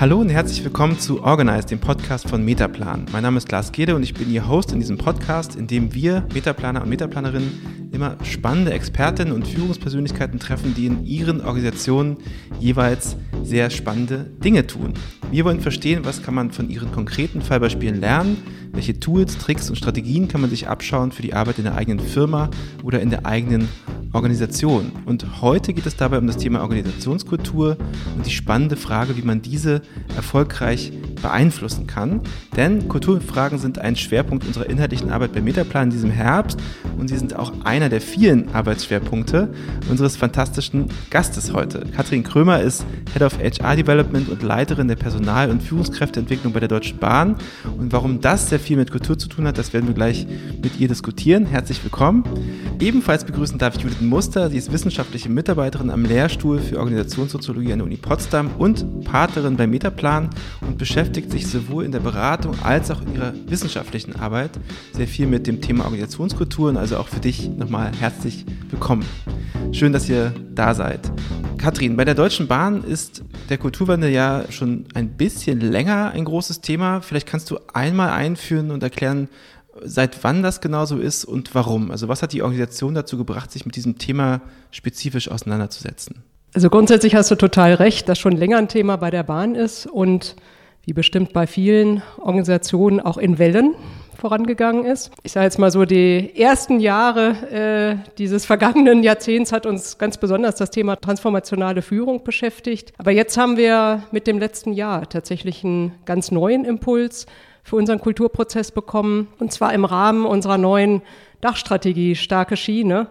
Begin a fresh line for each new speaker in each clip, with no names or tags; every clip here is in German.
Hallo und herzlich willkommen zu Organize, dem Podcast von Metaplan. Mein Name ist Lars Gede und ich bin Ihr Host in diesem Podcast, in dem wir Metaplaner und Metaplanerinnen immer spannende Expertinnen und Führungspersönlichkeiten treffen, die in ihren Organisationen jeweils sehr spannende Dinge tun. Wir wollen verstehen, was kann man von ihren konkreten Fallbeispielen lernen, welche Tools, Tricks und Strategien kann man sich abschauen für die Arbeit in der eigenen Firma oder in der eigenen Organisation. Und heute geht es dabei um das Thema Organisationskultur und die spannende Frage, wie man diese erfolgreich beeinflussen kann. Denn Kulturfragen sind ein Schwerpunkt unserer inhaltlichen Arbeit bei Metaplan in diesem Herbst und sie sind auch einer der vielen Arbeitsschwerpunkte unseres fantastischen Gastes heute. Katrin Krömer ist Head of HR Development und Leiterin der Personal- und Führungskräfteentwicklung bei der Deutschen Bahn. Und warum das sehr viel mit Kultur zu tun hat, das werden wir gleich mit ihr diskutieren. Herzlich willkommen. Ebenfalls begrüßen darf ich Judith Muster. Sie ist wissenschaftliche Mitarbeiterin am Lehrstuhl für Organisationssoziologie an der Uni Potsdam und Partnerin bei Metaplan und beschäftigt sich sowohl in der Beratung als auch in ihrer wissenschaftlichen Arbeit sehr viel mit dem Thema Organisationskulturen. Also auch für dich nochmal herzlich willkommen. Schön, dass ihr da seid. Katrin, bei der Deutschen Bahn ist der Kulturwandel ja schon ein bisschen länger ein großes Thema. Vielleicht kannst du einmal einführen und erklären, seit wann das genau so ist und warum. Also was hat die Organisation dazu gebracht, sich mit diesem Thema spezifisch auseinanderzusetzen?
Also grundsätzlich hast du total recht, dass schon länger ein Thema bei der Bahn ist und wie bestimmt bei vielen Organisationen auch in Wellen vorangegangen ist. Ich sage jetzt mal so, die ersten Jahre äh, dieses vergangenen Jahrzehnts hat uns ganz besonders das Thema transformationale Führung beschäftigt. Aber jetzt haben wir mit dem letzten Jahr tatsächlich einen ganz neuen Impuls für unseren Kulturprozess bekommen, und zwar im Rahmen unserer neuen Dachstrategie Starke Schiene,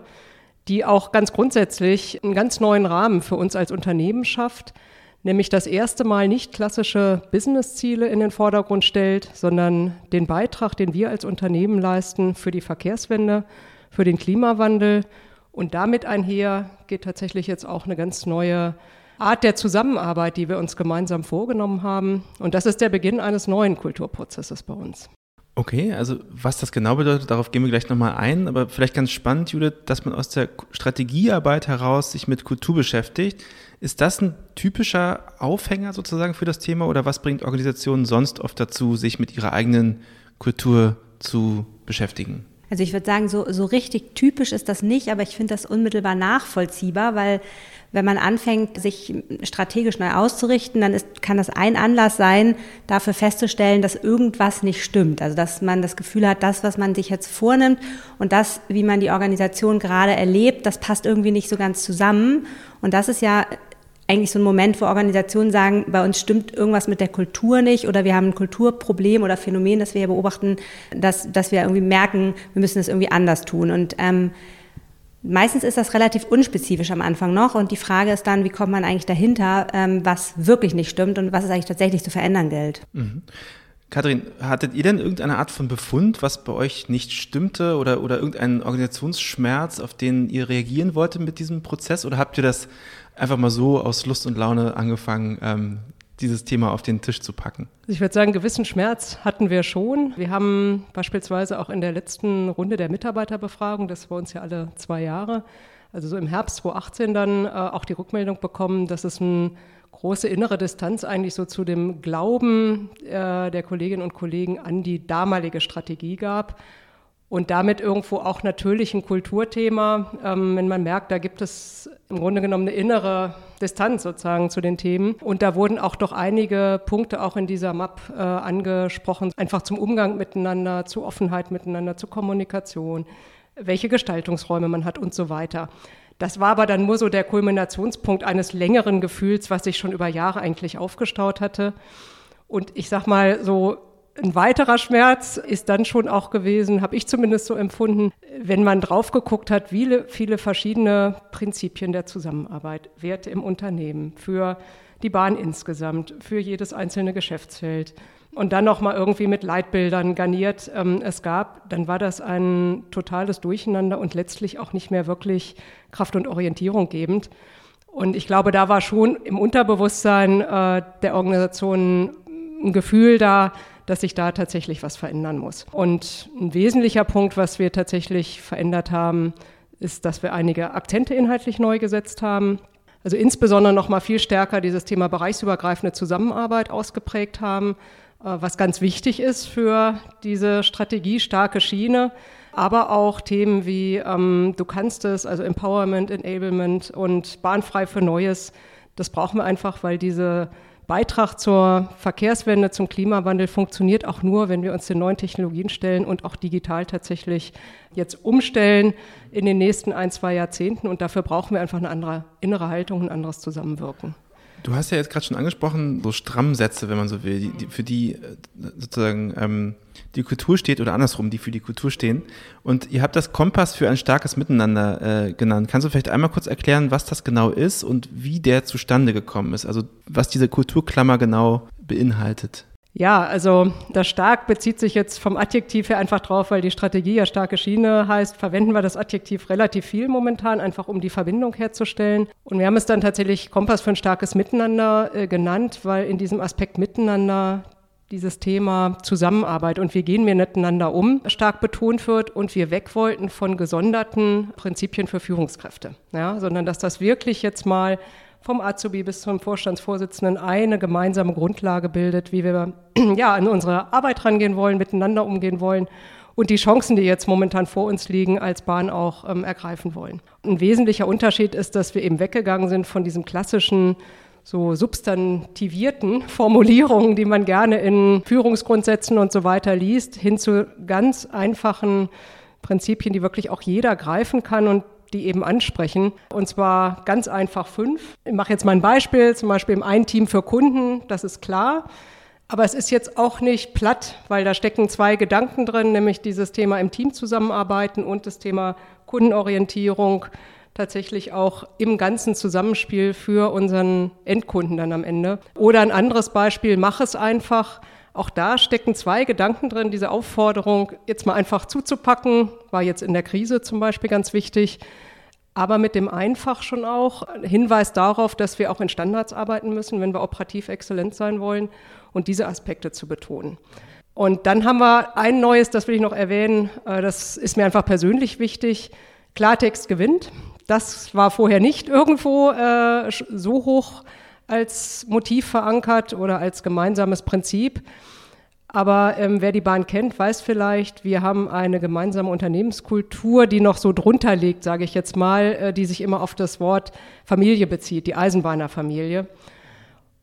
die auch ganz grundsätzlich einen ganz neuen Rahmen für uns als Unternehmen schafft, nämlich das erste Mal nicht klassische Businessziele in den Vordergrund stellt, sondern den Beitrag, den wir als Unternehmen leisten für die Verkehrswende, für den Klimawandel. Und damit einher geht tatsächlich jetzt auch eine ganz neue Art der Zusammenarbeit, die wir uns gemeinsam vorgenommen haben. Und das ist der Beginn eines neuen Kulturprozesses bei uns.
Okay, also was das genau bedeutet, darauf gehen wir gleich nochmal ein. Aber vielleicht ganz spannend, Judith, dass man aus der Strategiearbeit heraus sich mit Kultur beschäftigt. Ist das ein typischer Aufhänger sozusagen für das Thema oder was bringt Organisationen sonst oft dazu, sich mit ihrer eigenen Kultur zu beschäftigen?
Also ich würde sagen, so, so richtig typisch ist das nicht, aber ich finde das unmittelbar nachvollziehbar, weil wenn man anfängt, sich strategisch neu auszurichten, dann ist, kann das ein Anlass sein, dafür festzustellen, dass irgendwas nicht stimmt. Also dass man das Gefühl hat, das, was man sich jetzt vornimmt und das, wie man die Organisation gerade erlebt, das passt irgendwie nicht so ganz zusammen. Und das ist ja eigentlich so ein Moment, wo Organisationen sagen, bei uns stimmt irgendwas mit der Kultur nicht oder wir haben ein Kulturproblem oder Phänomen, das wir hier beobachten, dass, dass wir irgendwie merken, wir müssen es irgendwie anders tun. Und ähm, meistens ist das relativ unspezifisch am Anfang noch und die Frage ist dann, wie kommt man eigentlich dahinter, ähm, was wirklich nicht stimmt und was es eigentlich tatsächlich zu verändern gilt. Mhm.
Kathrin, hattet ihr denn irgendeine Art von Befund, was bei euch nicht stimmte oder, oder irgendeinen Organisationsschmerz, auf den ihr reagieren wolltet mit diesem Prozess? Oder habt ihr das einfach mal so aus Lust und Laune angefangen, ähm, dieses Thema auf den Tisch zu packen?
Ich würde sagen, gewissen Schmerz hatten wir schon. Wir haben beispielsweise auch in der letzten Runde der Mitarbeiterbefragung, das war uns ja alle zwei Jahre, also so im Herbst 2018 dann äh, auch die Rückmeldung bekommen, dass es ein große innere Distanz eigentlich so zu dem Glauben äh, der Kolleginnen und Kollegen an die damalige Strategie gab. Und damit irgendwo auch natürlich ein Kulturthema, ähm, wenn man merkt, da gibt es im Grunde genommen eine innere Distanz sozusagen zu den Themen. Und da wurden auch doch einige Punkte auch in dieser Map äh, angesprochen, einfach zum Umgang miteinander, zu Offenheit miteinander, zur Kommunikation, welche Gestaltungsräume man hat und so weiter. Das war aber dann nur so der Kulminationspunkt eines längeren Gefühls, was sich schon über Jahre eigentlich aufgestaut hatte. Und ich sag mal so, ein weiterer Schmerz ist dann schon auch gewesen, habe ich zumindest so empfunden, wenn man drauf geguckt hat, viele, viele verschiedene Prinzipien der Zusammenarbeit, Werte im Unternehmen, für die Bahn insgesamt, für jedes einzelne Geschäftsfeld und dann noch mal irgendwie mit Leitbildern garniert ähm, es gab, dann war das ein totales Durcheinander und letztlich auch nicht mehr wirklich Kraft und Orientierung gebend. Und ich glaube, da war schon im Unterbewusstsein äh, der Organisation ein Gefühl da, dass sich da tatsächlich was verändern muss. Und ein wesentlicher Punkt, was wir tatsächlich verändert haben, ist, dass wir einige Akzente inhaltlich neu gesetzt haben. Also insbesondere noch mal viel stärker dieses Thema bereichsübergreifende Zusammenarbeit ausgeprägt haben, äh, was ganz wichtig ist für diese strategiestarke Schiene. Aber auch Themen wie ähm, du kannst es, also Empowerment, Enablement und bahnfrei für Neues. Das brauchen wir einfach, weil diese Beitrag zur Verkehrswende, zum Klimawandel funktioniert auch nur, wenn wir uns den neuen Technologien stellen und auch digital tatsächlich jetzt umstellen in den nächsten ein, zwei Jahrzehnten. Und dafür brauchen wir einfach eine andere innere Haltung, ein anderes Zusammenwirken.
Du hast ja jetzt gerade schon angesprochen, so Strammsätze, wenn man so will, die, die, für die äh, sozusagen ähm, die Kultur steht oder andersrum, die für die Kultur stehen. Und ihr habt das Kompass für ein starkes Miteinander äh, genannt. Kannst du vielleicht einmal kurz erklären, was das genau ist und wie der zustande gekommen ist? Also was diese Kulturklammer genau beinhaltet?
Ja, also das stark bezieht sich jetzt vom Adjektiv her einfach drauf, weil die Strategie ja starke Schiene heißt, verwenden wir das Adjektiv relativ viel momentan, einfach um die Verbindung herzustellen. Und wir haben es dann tatsächlich Kompass für ein starkes Miteinander äh, genannt, weil in diesem Aspekt Miteinander dieses Thema Zusammenarbeit und wie gehen wir miteinander um stark betont wird und wir weg wollten von gesonderten Prinzipien für Führungskräfte, ja, sondern dass das wirklich jetzt mal vom Azubi bis zum Vorstandsvorsitzenden eine gemeinsame Grundlage bildet, wie wir ja, an unsere Arbeit rangehen wollen, miteinander umgehen wollen und die Chancen, die jetzt momentan vor uns liegen, als Bahn auch ähm, ergreifen wollen. Ein wesentlicher Unterschied ist, dass wir eben weggegangen sind von diesem klassischen so substantivierten Formulierungen, die man gerne in Führungsgrundsätzen und so weiter liest, hin zu ganz einfachen Prinzipien, die wirklich auch jeder greifen kann und die eben ansprechen. Und zwar ganz einfach fünf. Ich mache jetzt mal ein Beispiel, zum Beispiel im ein Team für Kunden, das ist klar. Aber es ist jetzt auch nicht platt, weil da stecken zwei Gedanken drin, nämlich dieses Thema im Team zusammenarbeiten und das Thema Kundenorientierung tatsächlich auch im ganzen Zusammenspiel für unseren Endkunden dann am Ende. Oder ein anderes Beispiel, mach es einfach. Auch da stecken zwei Gedanken drin. Diese Aufforderung, jetzt mal einfach zuzupacken, war jetzt in der Krise zum Beispiel ganz wichtig. Aber mit dem Einfach schon auch Hinweis darauf, dass wir auch in Standards arbeiten müssen, wenn wir operativ exzellent sein wollen und diese Aspekte zu betonen. Und dann haben wir ein neues, das will ich noch erwähnen, äh, das ist mir einfach persönlich wichtig. Klartext gewinnt. Das war vorher nicht irgendwo äh, so hoch als Motiv verankert oder als gemeinsames Prinzip. Aber ähm, wer die Bahn kennt, weiß vielleicht, wir haben eine gemeinsame Unternehmenskultur, die noch so drunter liegt, sage ich jetzt mal, äh, die sich immer auf das Wort Familie bezieht, die Eisenbahnerfamilie.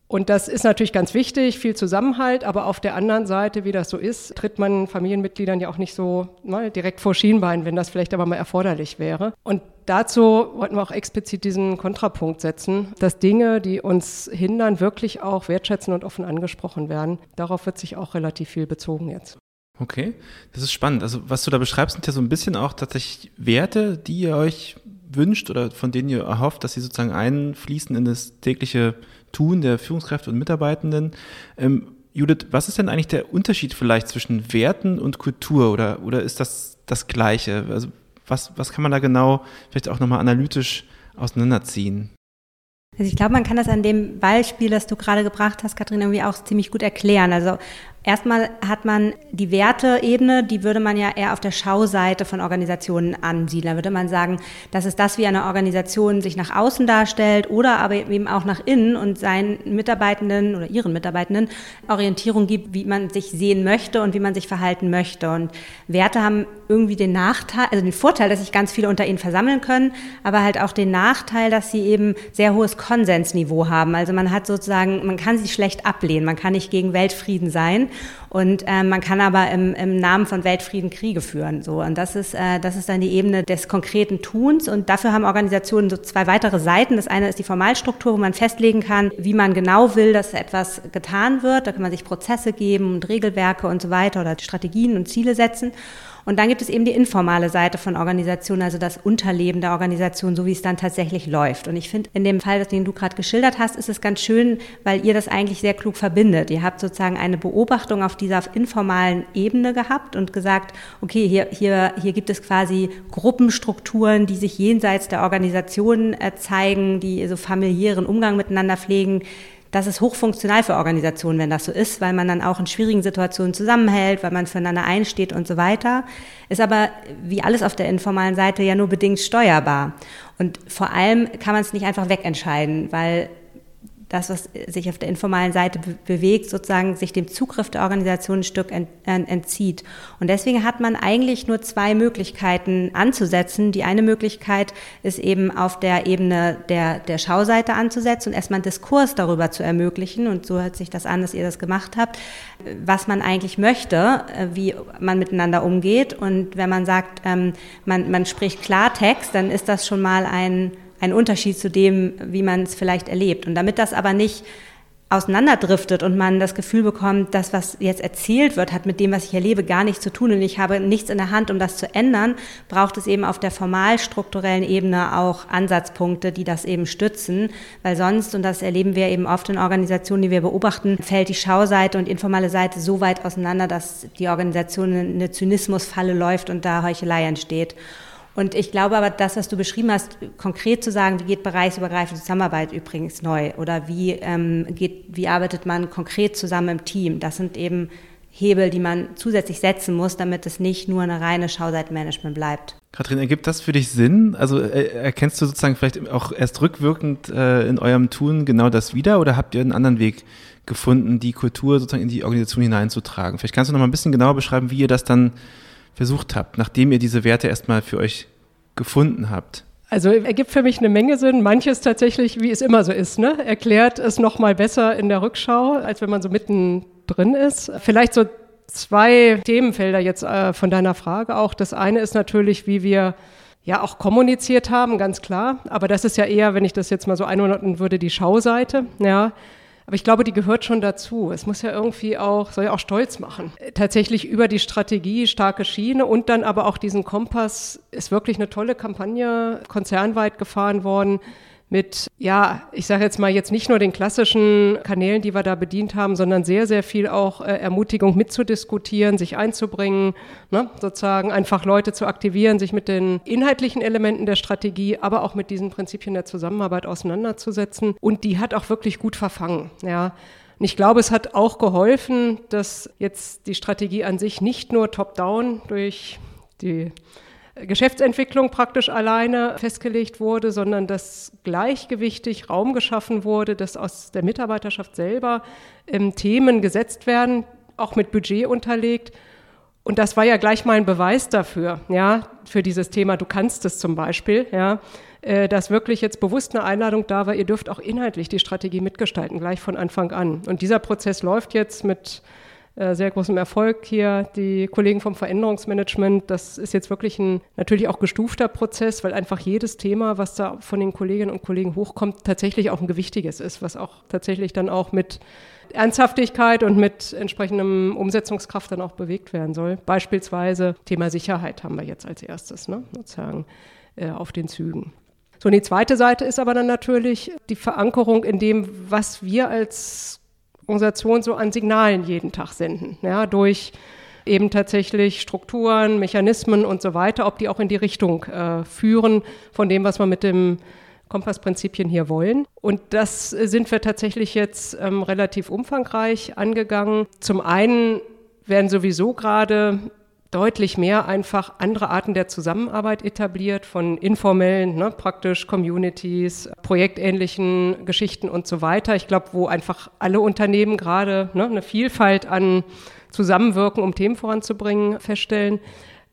Und das ist natürlich ganz wichtig, viel Zusammenhalt, aber auf der anderen Seite, wie das so ist, tritt man Familienmitgliedern ja auch nicht so mal direkt vor Schienbein, wenn das vielleicht aber mal erforderlich wäre. Und dazu wollten wir auch explizit diesen Kontrapunkt setzen, dass Dinge, die uns hindern, wirklich auch wertschätzen und offen angesprochen werden. Darauf wird sich auch relativ viel bezogen jetzt.
Okay, das ist spannend. Also was du da beschreibst, sind ja so ein bisschen auch tatsächlich Werte, die ihr euch wünscht oder von denen ihr erhofft, dass sie sozusagen einfließen in das tägliche Tun der Führungskräfte und Mitarbeitenden. Ähm, Judith, was ist denn eigentlich der Unterschied vielleicht zwischen Werten und Kultur oder, oder ist das das Gleiche? Also was, was kann man da genau vielleicht auch nochmal analytisch auseinanderziehen?
Also ich glaube, man kann das an dem Beispiel, das du gerade gebracht hast, Kathrin, irgendwie auch ziemlich gut erklären. Also Erstmal hat man die Werteebene, die würde man ja eher auf der Schauseite von Organisationen ansiedeln. Da würde man sagen, das ist das, wie eine Organisation sich nach außen darstellt oder aber eben auch nach innen und seinen Mitarbeitenden oder ihren Mitarbeitenden Orientierung gibt, wie man sich sehen möchte und wie man sich verhalten möchte. Und Werte haben irgendwie den Nachteil, also den Vorteil, dass sich ganz viele unter ihnen versammeln können, aber halt auch den Nachteil, dass sie eben sehr hohes Konsensniveau haben. Also man hat sozusagen, man kann sie schlecht ablehnen, man kann nicht gegen Weltfrieden sein und äh, man kann aber im, im Namen von Weltfrieden Kriege führen. So. Und das ist, äh, das ist dann die Ebene des konkreten Tuns. Und dafür haben Organisationen so zwei weitere Seiten. Das eine ist die Formalstruktur, wo man festlegen kann, wie man genau will, dass etwas getan wird. Da kann man sich Prozesse geben und Regelwerke und so weiter oder Strategien und Ziele setzen. Und dann gibt es eben die informale Seite von Organisationen, also das Unterleben der Organisation, so wie es dann tatsächlich läuft. Und ich finde, in dem Fall, den du gerade geschildert hast, ist es ganz schön, weil ihr das eigentlich sehr klug verbindet. Ihr habt sozusagen eine Beobachtung auf dieser informalen Ebene gehabt und gesagt, okay, hier, hier, hier gibt es quasi Gruppenstrukturen, die sich jenseits der Organisation äh, zeigen, die so familiären Umgang miteinander pflegen das ist hochfunktional für Organisationen, wenn das so ist, weil man dann auch in schwierigen Situationen zusammenhält, weil man füreinander einsteht und so weiter. Ist aber wie alles auf der informalen Seite ja nur bedingt steuerbar. Und vor allem kann man es nicht einfach wegentscheiden, weil das, was sich auf der informalen Seite be bewegt, sozusagen sich dem Zugriff der Organisation ein Stück ent, äh, entzieht. Und deswegen hat man eigentlich nur zwei Möglichkeiten anzusetzen. Die eine Möglichkeit ist eben auf der Ebene der, der Schauseite anzusetzen und erstmal einen Diskurs darüber zu ermöglichen. Und so hört sich das an, dass ihr das gemacht habt, was man eigentlich möchte, äh, wie man miteinander umgeht. Und wenn man sagt, ähm, man, man spricht Klartext, dann ist das schon mal ein ein Unterschied zu dem, wie man es vielleicht erlebt. Und damit das aber nicht auseinanderdriftet und man das Gefühl bekommt, das, was jetzt erzählt wird, hat mit dem, was ich erlebe, gar nichts zu tun und ich habe nichts in der Hand, um das zu ändern, braucht es eben auf der formal-strukturellen Ebene auch Ansatzpunkte, die das eben stützen, weil sonst, und das erleben wir eben oft in Organisationen, die wir beobachten, fällt die Schauseite und informelle Seite so weit auseinander, dass die Organisation in eine Zynismusfalle läuft und da Heuchelei entsteht. Und ich glaube aber, das, was du beschrieben hast, konkret zu sagen, wie geht bereichsübergreifende Zusammenarbeit übrigens neu oder wie, ähm, geht, wie arbeitet man konkret zusammen im Team, das sind eben Hebel, die man zusätzlich setzen muss, damit es nicht nur eine reine Schauseitenmanagement bleibt.
Kathrin, ergibt das für dich Sinn? Also äh, erkennst du sozusagen vielleicht auch erst rückwirkend äh, in eurem Tun genau das wieder oder habt ihr einen anderen Weg gefunden, die Kultur sozusagen in die Organisation hineinzutragen? Vielleicht kannst du noch mal ein bisschen genauer beschreiben, wie ihr das dann versucht habt, nachdem ihr diese Werte erstmal für euch gefunden habt?
Also ergibt für mich eine Menge Sinn. Manches tatsächlich, wie es immer so ist, ne? erklärt es noch mal besser in der Rückschau, als wenn man so mittendrin ist. Vielleicht so zwei Themenfelder jetzt äh, von deiner Frage auch. Das eine ist natürlich, wie wir ja auch kommuniziert haben, ganz klar. Aber das ist ja eher, wenn ich das jetzt mal so einordnen würde, die Schauseite. Ja, aber ich glaube, die gehört schon dazu. Es muss ja irgendwie auch, soll ja auch stolz machen. Tatsächlich über die Strategie, starke Schiene und dann aber auch diesen Kompass ist wirklich eine tolle Kampagne konzernweit gefahren worden mit, ja, ich sage jetzt mal jetzt nicht nur den klassischen Kanälen, die wir da bedient haben, sondern sehr, sehr viel auch äh, Ermutigung mitzudiskutieren, sich einzubringen, ne, sozusagen einfach Leute zu aktivieren, sich mit den inhaltlichen Elementen der Strategie, aber auch mit diesen Prinzipien der Zusammenarbeit auseinanderzusetzen. Und die hat auch wirklich gut verfangen, ja. Und ich glaube, es hat auch geholfen, dass jetzt die Strategie an sich nicht nur top-down durch die Geschäftsentwicklung praktisch alleine festgelegt wurde, sondern dass gleichgewichtig Raum geschaffen wurde, dass aus der Mitarbeiterschaft selber ähm, Themen gesetzt werden, auch mit Budget unterlegt. Und das war ja gleich mal ein Beweis dafür, ja, für dieses Thema. Du kannst es zum Beispiel, ja, äh, dass wirklich jetzt bewusst eine Einladung da war. Ihr dürft auch inhaltlich die Strategie mitgestalten, gleich von Anfang an. Und dieser Prozess läuft jetzt mit sehr großem Erfolg hier. Die Kollegen vom Veränderungsmanagement, das ist jetzt wirklich ein natürlich auch gestufter Prozess, weil einfach jedes Thema, was da von den Kolleginnen und Kollegen hochkommt, tatsächlich auch ein gewichtiges ist, was auch tatsächlich dann auch mit Ernsthaftigkeit und mit entsprechendem Umsetzungskraft dann auch bewegt werden soll. Beispielsweise Thema Sicherheit haben wir jetzt als erstes, ne, sozusagen äh, auf den Zügen. So, und die zweite Seite ist aber dann natürlich die Verankerung in dem, was wir als Organisation so an Signalen jeden Tag senden, ja, durch eben tatsächlich Strukturen, Mechanismen und so weiter, ob die auch in die Richtung äh, führen von dem, was wir mit dem Kompassprinzipien hier wollen. Und das sind wir tatsächlich jetzt ähm, relativ umfangreich angegangen. Zum einen werden sowieso gerade deutlich mehr einfach andere Arten der Zusammenarbeit etabliert, von informellen, ne, praktisch Communities, projektähnlichen Geschichten und so weiter. Ich glaube, wo einfach alle Unternehmen gerade ne, eine Vielfalt an Zusammenwirken, um Themen voranzubringen, feststellen.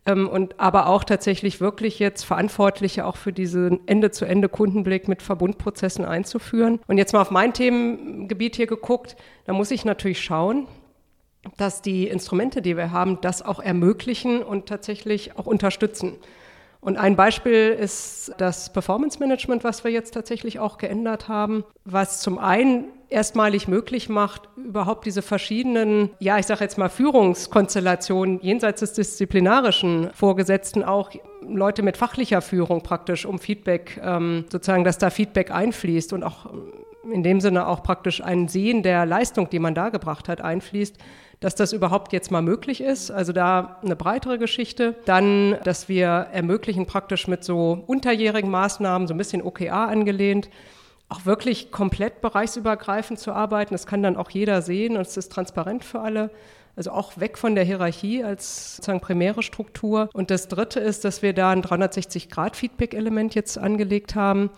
Ähm, und aber auch tatsächlich wirklich jetzt Verantwortliche auch für diesen Ende-zu-Ende-Kundenblick mit Verbundprozessen einzuführen. Und jetzt mal auf mein Themengebiet hier geguckt, da muss ich natürlich schauen, dass die Instrumente, die wir haben, das auch ermöglichen und tatsächlich auch unterstützen. Und ein Beispiel ist das Performance Management, was wir jetzt tatsächlich auch geändert haben, was zum einen erstmalig möglich macht, überhaupt diese verschiedenen, ja, ich sage jetzt mal Führungskonstellationen jenseits des disziplinarischen Vorgesetzten auch Leute mit fachlicher Führung praktisch um Feedback, ähm, sozusagen, dass da Feedback einfließt und auch in dem Sinne auch praktisch ein Sehen der Leistung, die man da gebracht hat, einfließt, dass das überhaupt jetzt mal möglich ist. Also da eine breitere Geschichte. Dann, dass wir ermöglichen praktisch mit so unterjährigen Maßnahmen, so ein bisschen OKA angelehnt, auch wirklich komplett bereichsübergreifend zu arbeiten. Das kann dann auch jeder sehen und es ist transparent für alle. Also auch weg von der Hierarchie als sozusagen primäre Struktur. Und das Dritte ist, dass wir da ein 360-Grad-Feedback-Element jetzt angelegt haben.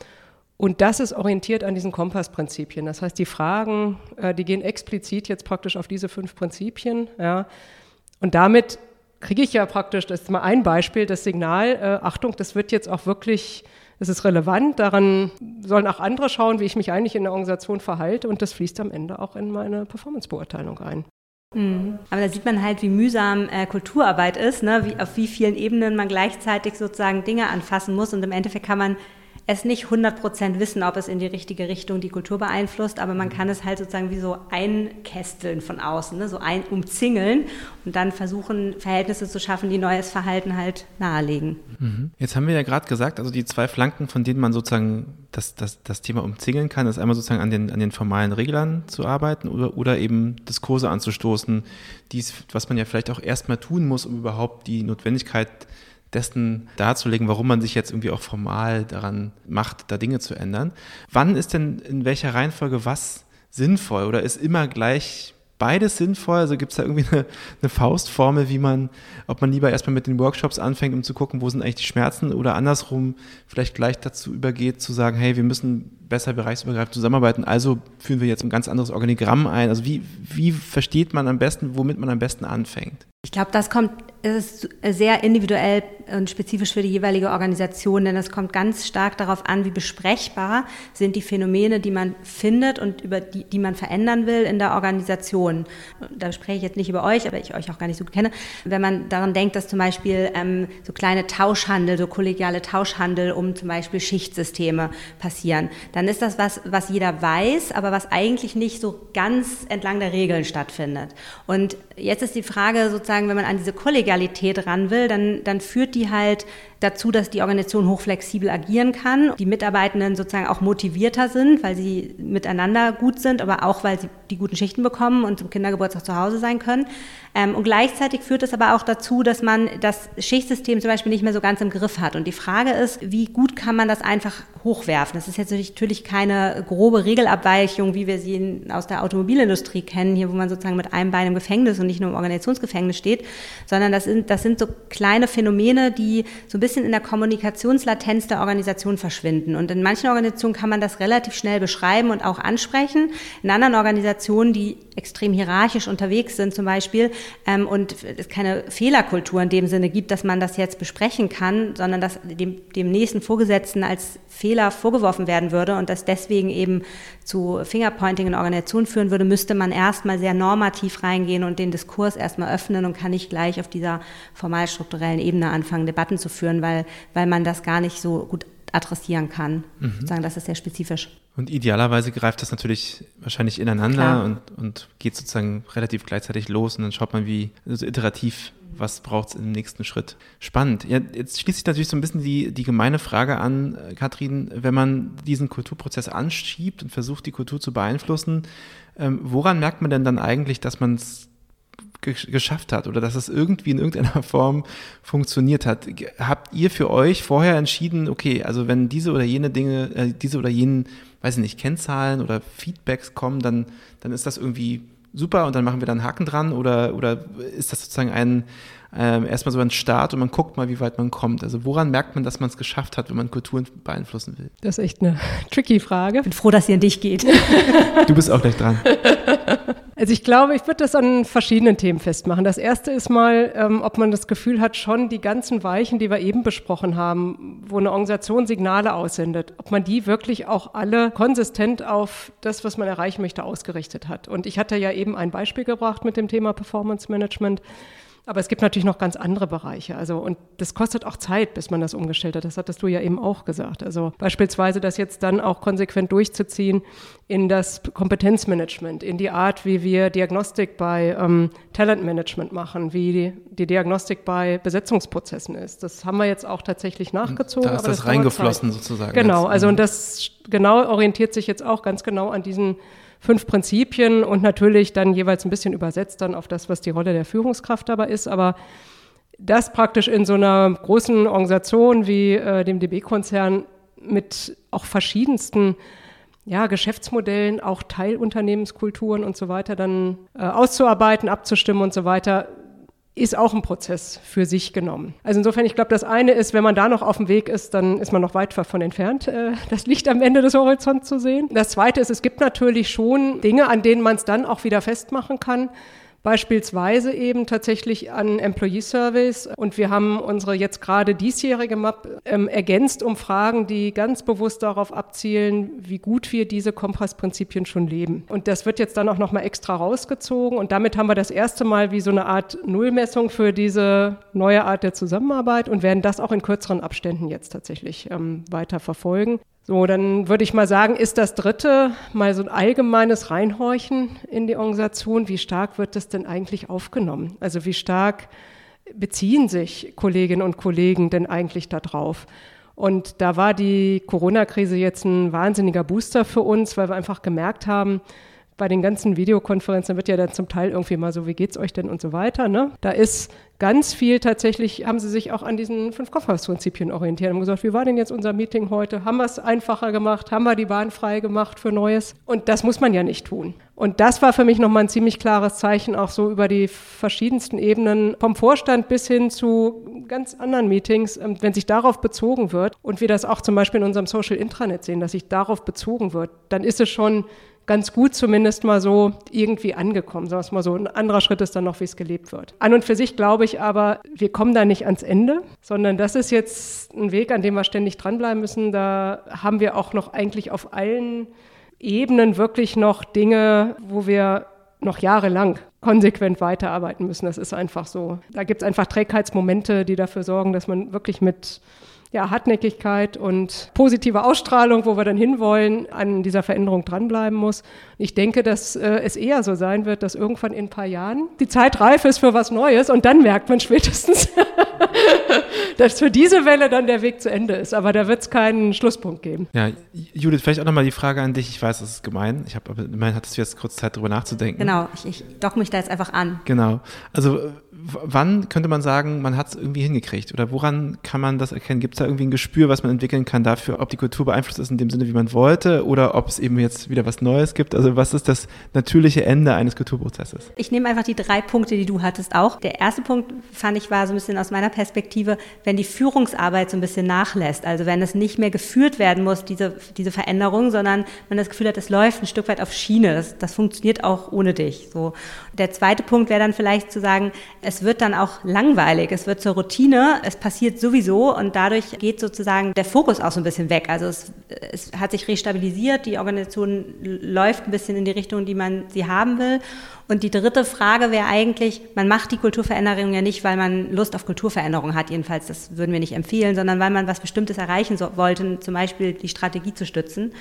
Und das ist orientiert an diesen Kompassprinzipien. Das heißt, die Fragen, äh, die gehen explizit jetzt praktisch auf diese fünf Prinzipien. Ja. Und damit kriege ich ja praktisch, das ist mal ein Beispiel, das Signal, äh, Achtung, das wird jetzt auch wirklich es ist relevant, daran sollen auch andere schauen, wie ich mich eigentlich in der Organisation verhalte und das fließt am Ende auch in meine Performance-Beurteilung ein.
Mhm. Aber da sieht man halt, wie mühsam äh, Kulturarbeit ist, ne? wie, auf wie vielen Ebenen man gleichzeitig sozusagen Dinge anfassen muss und im Endeffekt kann man es nicht 100% wissen, ob es in die richtige Richtung die Kultur beeinflusst, aber man kann es halt sozusagen wie so einkästeln von außen, ne? so ein umzingeln und dann versuchen, Verhältnisse zu schaffen, die neues Verhalten halt nahelegen.
Mhm. Jetzt haben wir ja gerade gesagt, also die zwei Flanken, von denen man sozusagen das, das, das Thema umzingeln kann, ist einmal sozusagen an den, an den formalen Reglern zu arbeiten oder, oder eben Diskurse anzustoßen, dies, was man ja vielleicht auch erstmal tun muss, um überhaupt die Notwendigkeit dessen darzulegen, warum man sich jetzt irgendwie auch formal daran macht, da Dinge zu ändern. Wann ist denn in welcher Reihenfolge was sinnvoll oder ist immer gleich beides sinnvoll? Also gibt es da irgendwie eine, eine, Faustformel, wie man, ob man lieber erstmal mit den Workshops anfängt, um zu gucken, wo sind eigentlich die Schmerzen oder andersrum vielleicht gleich dazu übergeht, zu sagen, hey, wir müssen besser bereichsübergreifend zusammenarbeiten, also führen wir jetzt ein ganz anderes Organigramm ein. Also wie, wie versteht man am besten, womit man am besten anfängt?
Ich glaube, das kommt ist sehr individuell und spezifisch für die jeweilige Organisation, denn es kommt ganz stark darauf an, wie besprechbar sind die Phänomene, die man findet und über die, die man verändern will in der Organisation. Da spreche ich jetzt nicht über euch, aber ich euch auch gar nicht so gut kenne. Wenn man daran denkt, dass zum Beispiel ähm, so kleine Tauschhandel, so kollegiale Tauschhandel um zum Beispiel Schichtsysteme passieren, dann ist das was, was jeder weiß, aber was eigentlich nicht so ganz entlang der Regeln stattfindet. Und jetzt ist die Frage sozusagen, wenn man an diese kollegiale Kollegialität ran will, dann, dann führt die halt dazu, dass die Organisation hochflexibel agieren kann, die Mitarbeitenden sozusagen auch motivierter sind, weil sie miteinander gut sind, aber auch, weil sie die guten Schichten bekommen und zum Kindergeburtstag zu Hause sein können. Ähm, und gleichzeitig führt es aber auch dazu, dass man das Schichtsystem zum Beispiel nicht mehr so ganz im Griff hat. Und die Frage ist, wie gut kann man das einfach hochwerfen? Das ist jetzt natürlich keine grobe Regelabweichung, wie wir sie aus der Automobilindustrie kennen, hier wo man sozusagen mit einem Bein im Gefängnis und nicht nur im Organisationsgefängnis steht, sondern das sind, das sind so kleine Phänomene, die so ein bisschen bisschen in der Kommunikationslatenz der Organisation verschwinden. Und in manchen Organisationen kann man das relativ schnell beschreiben und auch ansprechen. In anderen Organisationen, die extrem hierarchisch unterwegs sind zum Beispiel ähm, und es keine Fehlerkultur in dem Sinne gibt, dass man das jetzt besprechen kann, sondern dass dem, dem nächsten Vorgesetzten als Fehler vorgeworfen werden würde und das deswegen eben zu Fingerpointing in Organisationen führen würde, müsste man erstmal sehr normativ reingehen und den Diskurs erstmal öffnen und kann nicht gleich auf dieser formal strukturellen Ebene anfangen, Debatten zu führen, weil, weil man das gar nicht so gut adressieren kann. Mhm. Sozusagen, das ist sehr spezifisch.
Und idealerweise greift das natürlich wahrscheinlich ineinander und, und geht sozusagen relativ gleichzeitig los und dann schaut man, wie also iterativ, was braucht es im nächsten Schritt. Spannend. Ja, jetzt schließt sich natürlich so ein bisschen die, die gemeine Frage an, äh, Katrin, wenn man diesen Kulturprozess anschiebt und versucht, die Kultur zu beeinflussen, ähm, woran merkt man denn dann eigentlich, dass man es geschafft hat oder dass es irgendwie in irgendeiner Form funktioniert hat. Habt ihr für euch vorher entschieden, okay, also wenn diese oder jene Dinge, äh, diese oder jenen, weiß ich nicht, Kennzahlen oder Feedbacks kommen, dann, dann ist das irgendwie super und dann machen wir dann Haken dran oder, oder ist das sozusagen ein, ähm, erstmal so ein Start und man guckt mal, wie weit man kommt. Also woran merkt man, dass man es geschafft hat, wenn man Kulturen beeinflussen will?
Das ist echt eine tricky Frage.
Ich bin froh, dass sie an dich geht.
Du bist auch gleich dran.
Also ich glaube, ich würde das an verschiedenen Themen festmachen. Das erste ist mal, ähm, ob man das Gefühl hat, schon die ganzen Weichen, die wir eben besprochen haben, wo eine Organisation Signale aussendet, ob man die wirklich auch alle konsistent auf das, was man erreichen möchte, ausgerichtet hat. Und ich hatte ja eben ein Beispiel gebracht mit dem Thema Performance Management. Aber es gibt natürlich noch ganz andere Bereiche. Also, und das kostet auch Zeit, bis man das umgestellt hat. Das hattest du ja eben auch gesagt. Also beispielsweise das jetzt dann auch konsequent durchzuziehen in das Kompetenzmanagement, in die Art, wie wir Diagnostik bei ähm, Talentmanagement machen, wie die, die, Diagnostik bei Besetzungsprozessen ist. Das haben wir jetzt auch tatsächlich nachgezogen.
Da ist das, das reingeflossen sozusagen.
Genau, jetzt. also und das genau orientiert sich jetzt auch ganz genau an diesen fünf Prinzipien und natürlich dann jeweils ein bisschen übersetzt dann auf das, was die Rolle der Führungskraft dabei ist. Aber das praktisch in so einer großen Organisation wie äh, dem DB-Konzern mit auch verschiedensten ja, Geschäftsmodellen, auch Teilunternehmenskulturen und so weiter dann äh, auszuarbeiten, abzustimmen und so weiter, ist auch ein Prozess für sich genommen. Also insofern, ich glaube, das eine ist, wenn man da noch auf dem Weg ist, dann ist man noch weit davon entfernt, äh, das Licht am Ende des Horizonts zu sehen. Das zweite ist, es gibt natürlich schon Dinge, an denen man es dann auch wieder festmachen kann. Beispielsweise eben tatsächlich an Employee Surveys. Und wir haben unsere jetzt gerade diesjährige Map ähm, ergänzt um Fragen, die ganz bewusst darauf abzielen, wie gut wir diese Kompassprinzipien schon leben. Und das wird jetzt dann auch nochmal extra rausgezogen. Und damit haben wir das erste Mal wie so eine Art Nullmessung für diese neue Art der Zusammenarbeit und werden das auch in kürzeren Abständen jetzt tatsächlich ähm, weiter verfolgen. So, dann würde ich mal sagen, ist das dritte mal so ein allgemeines Reinhorchen in die Organisation. Wie stark wird das denn eigentlich aufgenommen? Also wie stark beziehen sich Kolleginnen und Kollegen denn eigentlich darauf? Und da war die Corona-Krise jetzt ein wahnsinniger Booster für uns, weil wir einfach gemerkt haben, bei den ganzen Videokonferenzen wird ja dann zum Teil irgendwie mal so, wie geht's euch denn und so weiter. Ne? Da ist ganz viel tatsächlich, haben sie sich auch an diesen fünf Kopfhausprinzipien orientiert und gesagt, wie war denn jetzt unser Meeting heute? Haben wir es einfacher gemacht? Haben wir die Bahn frei gemacht für Neues? Und das muss man ja nicht tun. Und das war für mich nochmal ein ziemlich klares Zeichen, auch so über die verschiedensten Ebenen, vom Vorstand bis hin zu ganz anderen Meetings, ähm, wenn sich darauf bezogen wird und wir das auch zum Beispiel in unserem Social Intranet sehen, dass sich darauf bezogen wird, dann ist es schon ganz gut zumindest mal so irgendwie angekommen. Sagen wir mal so. Ein anderer Schritt ist dann noch, wie es gelebt wird. An und für sich glaube ich aber, wir kommen da nicht ans Ende, sondern das ist jetzt ein Weg, an dem wir ständig dranbleiben müssen. Da haben wir auch noch eigentlich auf allen Ebenen wirklich noch Dinge, wo wir noch jahrelang konsequent weiterarbeiten müssen. Das ist einfach so. Da gibt es einfach Trägheitsmomente, die dafür sorgen, dass man wirklich mit ja, Hartnäckigkeit und positive Ausstrahlung, wo wir dann hinwollen, an dieser Veränderung dranbleiben muss. Ich denke, dass äh, es eher so sein wird, dass irgendwann in ein paar Jahren die Zeit reif ist für was Neues und dann merkt man spätestens, dass für diese Welle dann der Weg zu Ende ist. Aber da wird es keinen Schlusspunkt geben.
Ja, Judith, vielleicht auch nochmal die Frage an dich. Ich weiß, das ist gemein. Ich habe aber immerhin hattest du jetzt kurz Zeit, darüber nachzudenken.
Genau, ich, ich dock mich da jetzt einfach an.
Genau. Also wann könnte man sagen, man hat es irgendwie hingekriegt? Oder woran kann man das erkennen? Gibt es da irgendwie ein Gespür, was man entwickeln kann dafür, ob die Kultur beeinflusst ist in dem Sinne, wie man wollte, oder ob es eben jetzt wieder was Neues gibt? Also was ist das natürliche Ende eines Kulturprozesses?
Ich nehme einfach die drei Punkte, die du hattest auch. Der erste Punkt, fand ich, war so ein bisschen aus meiner Perspektive, wenn die Führungsarbeit so ein bisschen nachlässt. Also wenn es nicht mehr geführt werden muss, diese, diese Veränderung, sondern man das Gefühl hat, es läuft ein Stück weit auf Schiene. Das, das funktioniert auch ohne dich. So. Der zweite Punkt wäre dann vielleicht zu sagen, es wird dann auch langweilig, es wird zur Routine, es passiert sowieso und dadurch geht sozusagen der Fokus auch so ein bisschen weg. Also es, es hat sich restabilisiert, die Organisation läuft ein bisschen in die Richtung, die man sie haben will. Und die dritte Frage wäre eigentlich, man macht die Kulturveränderung ja nicht, weil man Lust auf Kulturveränderung hat, jedenfalls, das würden wir nicht empfehlen, sondern weil man was Bestimmtes erreichen so, wollte, zum Beispiel die Strategie zu stützen.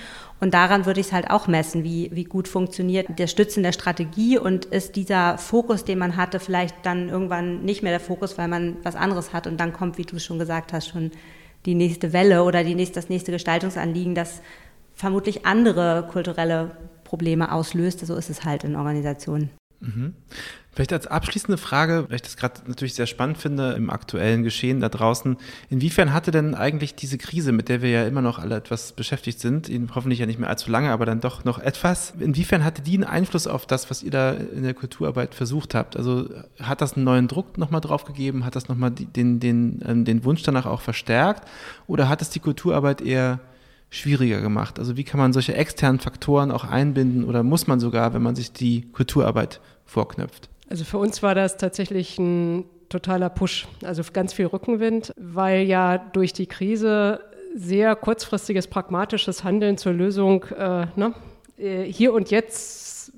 Und daran würde ich es halt auch messen, wie, wie gut funktioniert der Stützen der Strategie und ist dieser Fokus, den man hatte, vielleicht dann irgendwann nicht mehr der Fokus, weil man was anderes hat und dann kommt, wie du schon gesagt hast, schon die nächste Welle oder die nächste, das nächste Gestaltungsanliegen, das vermutlich andere kulturelle Probleme auslöst. So ist es halt in Organisationen.
Mhm. Vielleicht als abschließende Frage, weil ich das gerade natürlich sehr spannend finde im aktuellen Geschehen da draußen. Inwiefern hatte denn eigentlich diese Krise, mit der wir ja immer noch alle etwas beschäftigt sind, hoffentlich ja nicht mehr allzu lange, aber dann doch noch etwas, inwiefern hatte die einen Einfluss auf das, was ihr da in der Kulturarbeit versucht habt? Also hat das einen neuen Druck nochmal drauf gegeben? Hat das nochmal den, den, ähm, den Wunsch danach auch verstärkt? Oder hat es die Kulturarbeit eher schwieriger gemacht? Also wie kann man solche externen Faktoren auch einbinden oder muss man sogar, wenn man sich die Kulturarbeit vorknöpft?
Also für uns war das tatsächlich ein totaler Push, also ganz viel Rückenwind, weil ja durch die Krise sehr kurzfristiges pragmatisches Handeln zur Lösung äh, ne, äh, hier und jetzt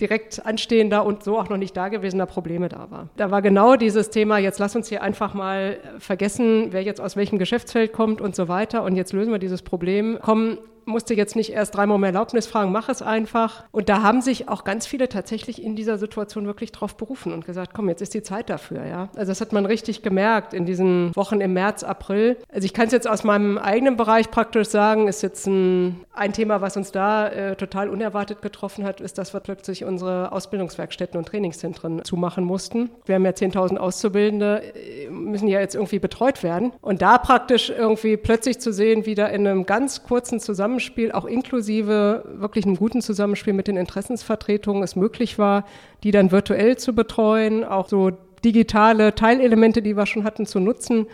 direkt anstehender und so auch noch nicht dagewesener Probleme da war. Da war genau dieses Thema, jetzt lass uns hier einfach mal vergessen, wer jetzt aus welchem Geschäftsfeld kommt und so weiter und jetzt lösen wir dieses Problem. Kommen musste jetzt nicht erst dreimal um Erlaubnis fragen, mach es einfach. Und da haben sich auch ganz viele tatsächlich in dieser Situation wirklich drauf berufen und gesagt, komm, jetzt ist die Zeit dafür. Ja? Also das hat man richtig gemerkt in diesen Wochen im März, April. Also ich kann es jetzt aus meinem eigenen Bereich praktisch sagen, ist jetzt ein, ein Thema, was uns da äh, total unerwartet getroffen hat, ist, dass wir plötzlich unsere Ausbildungswerkstätten und Trainingszentren zumachen mussten. Wir haben ja 10.000 Auszubildende, äh, müssen ja jetzt irgendwie betreut werden. Und da praktisch irgendwie plötzlich zu sehen, wie da in einem ganz kurzen Zusammenhang Zusammenspiel, auch inklusive wirklich einem guten Zusammenspiel mit den Interessensvertretungen es möglich war, die dann virtuell zu betreuen, auch so digitale Teilelemente, die wir schon hatten, zu nutzen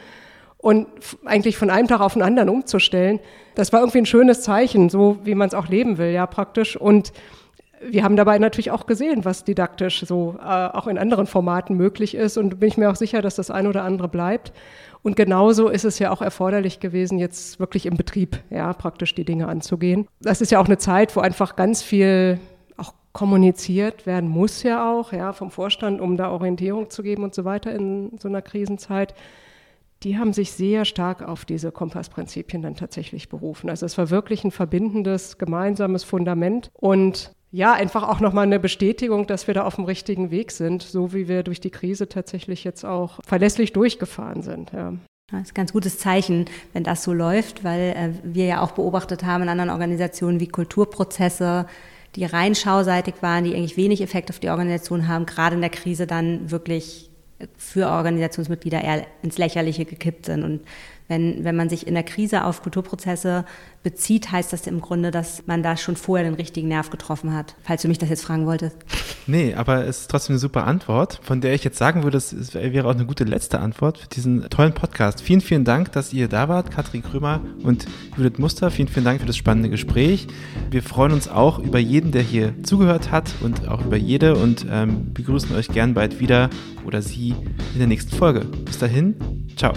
und eigentlich von einem Tag auf den anderen umzustellen. Das war irgendwie ein schönes Zeichen, so wie man es auch leben will, ja, praktisch. Und wir haben dabei natürlich auch gesehen, was didaktisch so äh, auch in anderen Formaten möglich ist und bin ich mir auch sicher, dass das ein oder andere bleibt. Und genauso ist es ja auch erforderlich gewesen, jetzt wirklich im Betrieb, ja, praktisch die Dinge anzugehen. Das ist ja auch eine Zeit, wo einfach ganz viel auch kommuniziert werden muss ja auch, ja, vom Vorstand, um da Orientierung zu geben und so weiter in so einer Krisenzeit die haben sich sehr stark auf diese Kompassprinzipien dann tatsächlich berufen. Also es war wirklich ein verbindendes, gemeinsames Fundament und ja, einfach auch nochmal eine Bestätigung, dass wir da auf dem richtigen Weg sind, so wie wir durch die Krise tatsächlich jetzt auch verlässlich durchgefahren sind. Ja.
Das ist ein ganz gutes Zeichen, wenn das so läuft, weil äh, wir ja auch beobachtet haben in anderen Organisationen wie Kulturprozesse, die rein schauseitig waren, die eigentlich wenig Effekt auf die Organisation haben, gerade in der Krise dann wirklich für Organisationsmitglieder eher ins Lächerliche gekippt sind. Und wenn, wenn man sich in der Krise auf Kulturprozesse bezieht, heißt das im Grunde, dass man da schon vorher den richtigen Nerv getroffen hat, falls du mich das jetzt fragen wolltest.
Nee, aber es ist trotzdem eine super Antwort, von der ich jetzt sagen würde, es wäre auch eine gute letzte Antwort für diesen tollen Podcast. Vielen, vielen Dank, dass ihr da wart, Katrin Krömer und Judith Muster. Vielen, vielen Dank für das spannende Gespräch. Wir freuen uns auch über jeden, der hier zugehört hat und auch über jede und ähm, begrüßen euch gern bald wieder oder Sie in der nächsten Folge. Bis dahin, ciao.